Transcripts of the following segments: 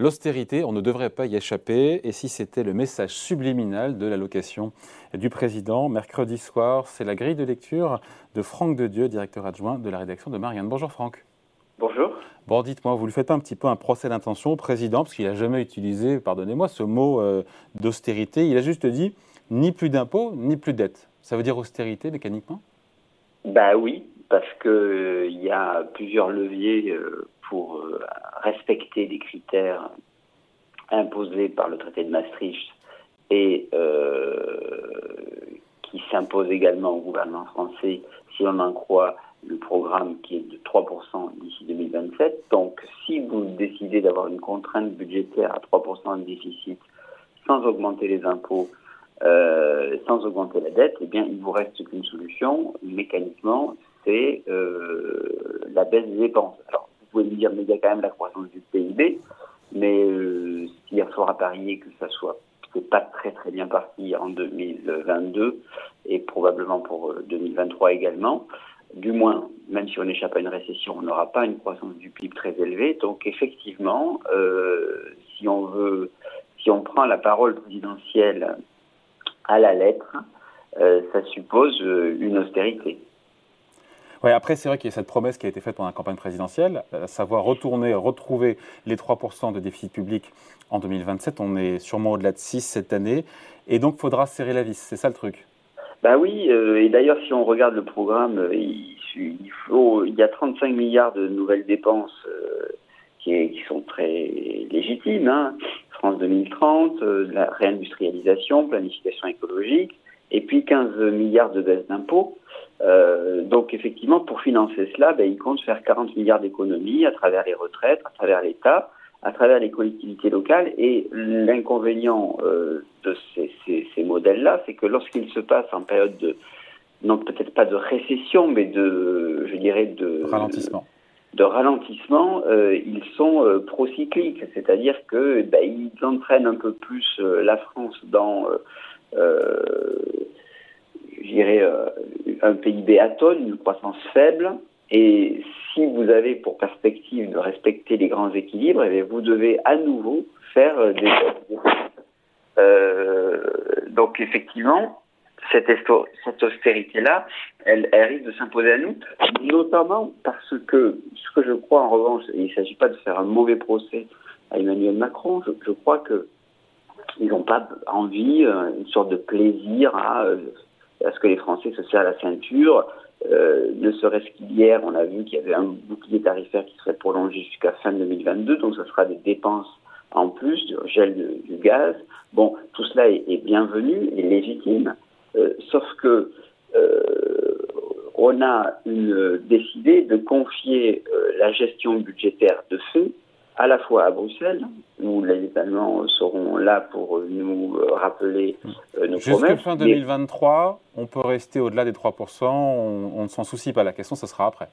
L'austérité, on ne devrait pas y échapper. Et si c'était le message subliminal de l'allocation du président, mercredi soir, c'est la grille de lecture de Franck de Dieu, directeur adjoint de la rédaction de Marianne. Bonjour Franck. Bonjour. Bon, dites-moi, vous lui faites pas un petit peu un procès d'intention au président, parce qu'il n'a jamais utilisé, pardonnez-moi, ce mot euh, d'austérité. Il a juste dit ni plus d'impôts, ni plus de dettes. Ça veut dire austérité mécaniquement? Bah oui, parce qu'il euh, y a plusieurs leviers euh, pour euh, respecter les critères imposés par le traité de Maastricht et qui s'imposent également au gouvernement français si on en croit le programme qui est de 3% d'ici 2027. Donc si vous décidez d'avoir une contrainte budgétaire à 3% de déficit sans augmenter les impôts, euh, sans augmenter la dette, eh bien, il vous reste qu'une solution, mécaniquement, c'est euh, la baisse des dépenses. Pouvez me dire, mais il y a quand même la croissance du PIB, mais euh, y a fort à parier que ça soit c'est pas très très bien parti en 2022 et probablement pour 2023 également. Du moins, même si on échappe à une récession, on n'aura pas une croissance du PIB très élevée. Donc effectivement, si on veut, si on prend la parole présidentielle à la lettre, euh, ça suppose euh, une austérité. Oui, après, c'est vrai qu'il y a cette promesse qui a été faite pendant la campagne présidentielle, à savoir retourner, retrouver les 3% de déficit public en 2027. On est sûrement au-delà de 6 cette année. Et donc, il faudra serrer la vis. C'est ça le truc? Bah oui, euh, et d'ailleurs, si on regarde le programme, il, faut, il y a 35 milliards de nouvelles dépenses qui, sont très légitimes. Hein. France 2030, euh, la réindustrialisation, planification écologique, et puis 15 milliards de baisse d'impôts. Euh, donc effectivement, pour financer cela, ben, il compte faire 40 milliards d'économies à travers les retraites, à travers l'État, à travers les collectivités locales. Et l'inconvénient euh, de ces, ces, ces modèles-là, c'est que lorsqu'ils se passent en période de, non peut-être pas de récession, mais de, je dirais, de ralentissement de ralentissement, euh, ils sont euh, procycliques, c'est-à-dire que ben, ils entraînent un peu plus euh, la France dans, euh, un PIB atone, une croissance faible. Et si vous avez pour perspective de respecter les grands équilibres, eh vous devez à nouveau faire des. donc effectivement, cette, austérité-là, elle, risque de s'imposer à nous, notamment parce que, ce que je crois en revanche, il ne s'agit pas de faire un mauvais procès à Emmanuel Macron, je, crois que ils n'ont pas envie, euh, une sorte de plaisir à, euh, à, ce que les Français se serrent la ceinture. Euh, ne serait-ce qu'hier, on a vu qu'il y avait un bouclier tarifaire qui serait prolongé jusqu'à fin 2022, donc ce sera des dépenses en plus, du gel du gaz. Bon, tout cela est, bienvenu et légitime. Euh, sauf que euh, on a une, décidé de confier la gestion budgétaire de fait à la fois à Bruxelles, où les Allemands seront là pour nous rappeler nos Jusqu'à promesses. Jusqu'à fin 2023, on peut rester au-delà des 3%, on, on ne s'en soucie pas. La question, ce sera après.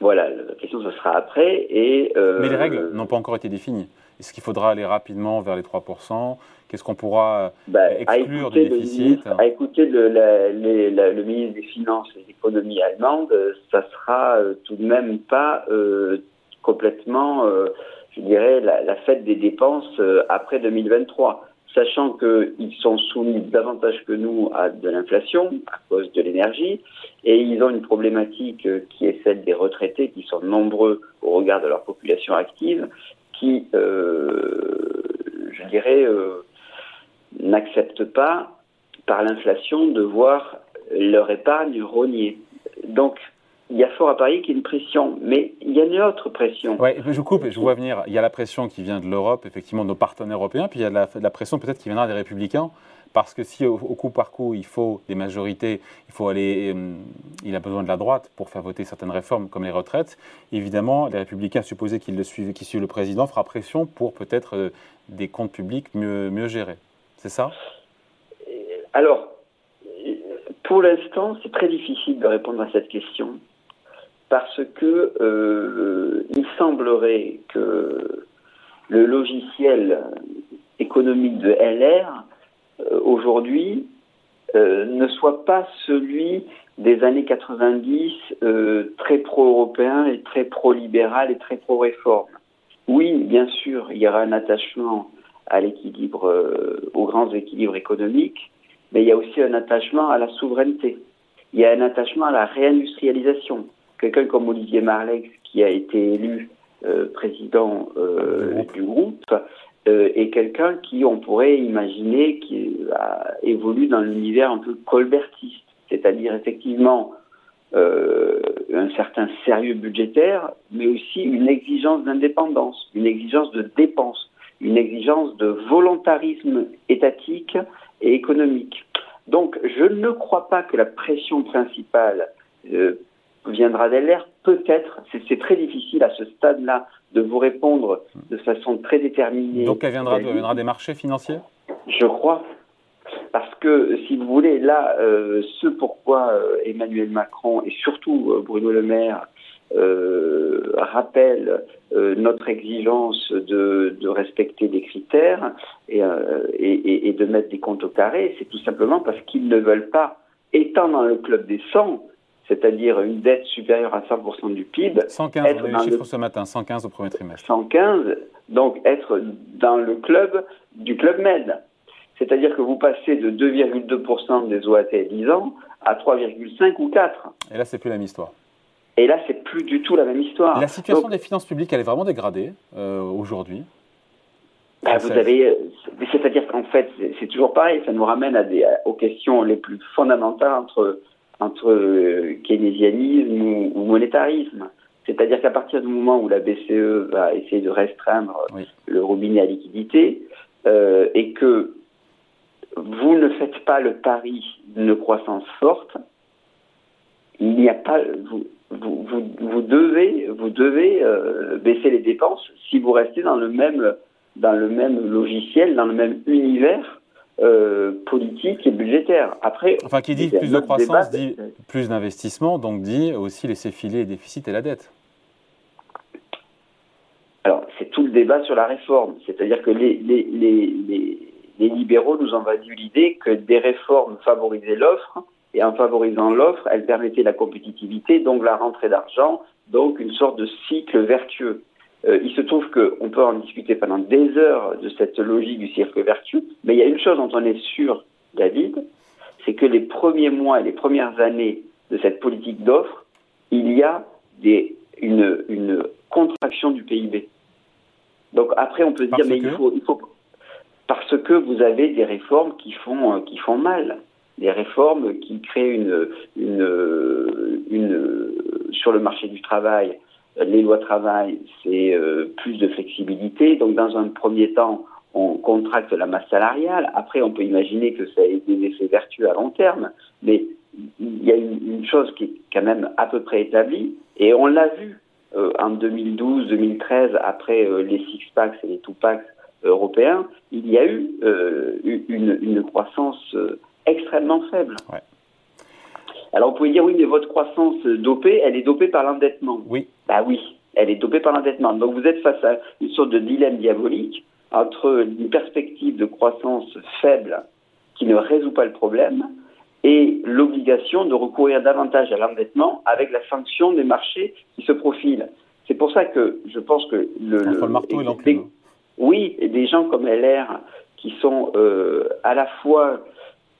Voilà, la question, ce sera après. Et, euh, Mais les règles n'ont pas encore été définies. Est-ce qu'il faudra aller rapidement vers les 3% Qu'est-ce qu'on pourra bah, exclure du déficit? À écouter le, la, les, la, le, ministre des Finances et de l'économie allemande, ça sera euh, tout de même pas euh, complètement, euh, je dirais, la, fête des dépenses euh, après 2023 sachant qu'ils sont soumis davantage que nous à de l'inflation à cause de l'énergie, et ils ont une problématique qui est celle des retraités, qui sont nombreux au regard de leur population active, qui, euh, je dirais, euh, n'acceptent pas par l'inflation de voir leur épargne rognée. Donc, il y a fort à parier qu'il y a une pression, mais il y a une autre pression. Oui, je coupe et je vois venir. Il y a la pression qui vient de l'Europe, effectivement, de nos partenaires européens, puis il y a la, la pression peut-être qui viendra des républicains, parce que si au, coup par coup il faut des majorités, il faut aller, euh, il a besoin de la droite pour faire voter certaines réformes comme les retraites. Évidemment, les républicains, supposés qu'ils le suivent, qui suivent le président, fera pression pour peut-être euh, des comptes publics mieux, mieux gérés. C'est ça? Alors, pour l'instant, c'est très difficile de répondre à cette question parce que euh, il semblerait que le logiciel économique de LR euh, aujourd'hui euh, ne soit pas celui des années 90 euh, très pro-européen et très pro-libéral et très pro-réforme. Oui, bien sûr, il y aura un attachement à l'équilibre, euh, aux grands équilibres économiques, mais il y a aussi un attachement à la souveraineté. Il y a un attachement à la réindustrialisation. Quelqu'un comme Olivier Marlex, qui a été élu euh, président euh, du groupe, euh, est quelqu'un qui, on pourrait imaginer, qui a évolué dans l'univers un peu colbertiste, c'est-à-dire effectivement euh, un certain sérieux budgétaire, mais aussi une exigence d'indépendance, une exigence de dépense, une exigence de volontarisme étatique et économique. Donc, je ne crois pas que la pression principale viendra d'LR. Peut-être, c'est très difficile à ce stade-là de vous répondre de façon très déterminée. Donc, elle viendra, elle viendra des marchés financiers? Je crois. Parce que, si vous voulez, là, euh, ce pourquoi euh, Emmanuel Macron et surtout euh, Bruno Le Maire euh, rappellent euh, notre exigence de, de, respecter des critères et, et, et, de mettre des comptes au carré, c'est tout simplement parce qu'ils ne veulent pas, étant dans le club des 100, c'est-à-dire une dette supérieure à 100% du PIB. 115, on a eu le chiffre ce matin, 115 au premier trimestre. 115, donc être dans le club du club Med. C'est-à-dire que vous passez de 2,2% des OAT 10 ans à 3,5 ou 4. Et là, c'est plus la même histoire. Et là, c'est plus du tout la même histoire. La situation Donc, des finances publiques, elle est vraiment dégradée euh, aujourd'hui. Bah, vous avez, c'est-à-dire qu'en fait, c'est toujours pareil. Ça nous ramène à des, aux questions les plus fondamentales entre entre euh, keynésianisme ou, ou monétarisme. C'est-à-dire qu'à partir du moment où la BCE va essayer de restreindre oui. le robinet à liquidité euh, et que vous ne faites pas le pari d'une croissance forte, il n'y a pas, vous, vous, vous, vous, devez, vous devez euh, baisser les dépenses si vous restez dans le même, dans le même logiciel, dans le même univers euh, politique et budgétaire. Après, enfin, qui dit plus de croissance dit plus d'investissement, donc dit aussi laisser filer les déficits et la dette. Alors, c'est tout le débat sur la réforme. C'est-à-dire que les, les, les, les, les libéraux nous ont vendu l'idée que des réformes favorisaient l'offre, et en favorisant l'offre, elles permettaient la compétitivité, donc la rentrée d'argent, donc une sorte de cycle vertueux. Euh, il se trouve qu'on peut en discuter pendant des heures de cette logique du cercle vertueux, mais il y a une chose dont on est sûr, David, c'est que les premiers mois et les premières années de cette politique d'offre, il y a des, une, une, contraction du PIB. Donc après, on peut se dire, mais il faut, il faut, parce que vous avez des réformes qui font, qui font mal, des réformes qui créent une, une, une sur le marché du travail les lois travail, c'est euh, plus de flexibilité. Donc, dans un premier temps, on contracte la masse salariale. Après, on peut imaginer que ça ait des effets vertueux à long terme. Mais il y a une, une chose qui est quand même à peu près établie, et on l'a vu euh, en 2012-2013, après euh, les six-packs et les two-packs européens, il y a eu une, croissance extrêmement faible. Alors, vous pouvez dire, oui, mais votre croissance dopée, elle est dopée par l'endettement. Oui. Bah oui, elle est dopée par l'endettement. Donc, vous êtes face à une sorte de dilemme diabolique entre une perspective de croissance faible qui ne résout pas le problème et l'obligation de recourir davantage à l'endettement avec la sanction des marchés qui se profilent. C'est pour ça que je pense que le, le marteau et l'enclume. Oui, et des gens comme LR qui sont euh, à la fois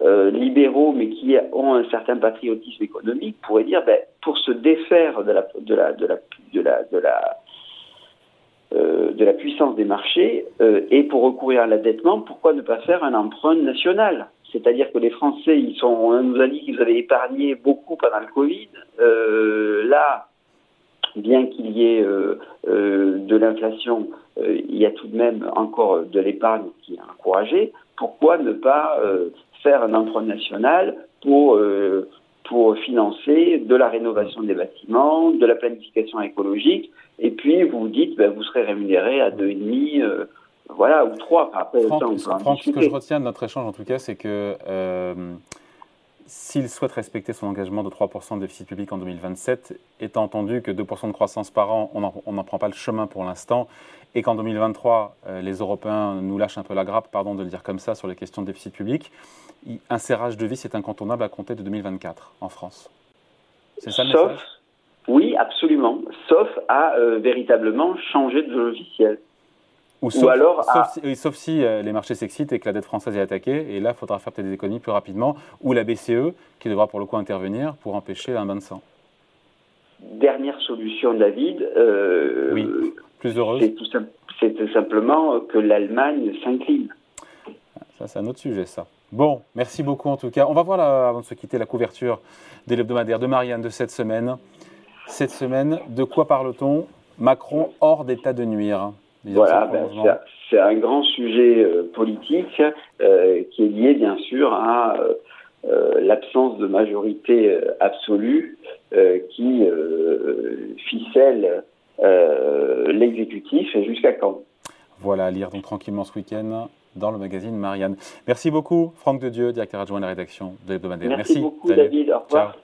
euh, libéraux, mais qui ont un certain patriotisme économique, pourraient dire, ben, pour se défaire de la, de la, de la, de la, de la, euh, de la puissance des marchés euh, et pour recourir à l'endettement, pourquoi ne pas faire un emprunt national? C'est-à-dire que les Français, ils on nous a dit qu'ils avaient épargné beaucoup pendant le Covid. là, bien qu'il y ait de l'inflation, il y a tout de même encore de l'épargne qui est encouragée. Pourquoi ne pas faire un emprunt national pour, euh, pour financer de la rénovation des bâtiments, de la planification écologique, et puis vous vous dites, ben, vous serez rémunéré à 2,5, euh, voilà, ou 3. Après, Franck, ça, on peut en Franck, ce que je retiens de notre échange, en tout cas, c'est que euh, s'il souhaite respecter son engagement de 3% de déficit public en 2027, étant entendu que 2% de croissance par an, on n'en prend pas le chemin pour l'instant, et qu'en 2023, euh, les Européens nous lâchent un peu la grappe, pardon de le dire comme ça, sur les questions de déficit public, un serrage de vis est incontournable à compter de 2024 en France. C'est ça le Sauf, message? Oui, absolument, sauf à véritablement changer de logiciel. Ou, sauf, alors sauf, si, les marchés s'excitent et que la dette française est attaquée, et là, il faudra faire peut-être des économies plus rapidement, ou la BCE, qui devra pour le coup intervenir pour empêcher un bain de sang. Dernière solution, David. oui, plus heureuse. C'est tout, simplement que l'Allemagne s'incline. Ça, c'est un autre sujet, ça. Bon, merci beaucoup en tout cas. On va voir, avant de se quitter, la couverture de l'hebdomadaire de Marianne de cette semaine. Cette semaine, de quoi parle-t-on? Macron hors d'état de nuire. Voilà, ben, c'est un grand sujet euh, politique euh, qui est lié bien sûr à euh, l'absence de majorité absolue qui ficelle l'exécutif et jusqu'à quand? Voilà, à lire donc tranquillement ce week-end dans le magazine Marianne. Merci beaucoup, Franck de Dieu, directeur adjoint de la rédaction de l'hebdomadaire. Merci, Merci beaucoup, David. Au revoir.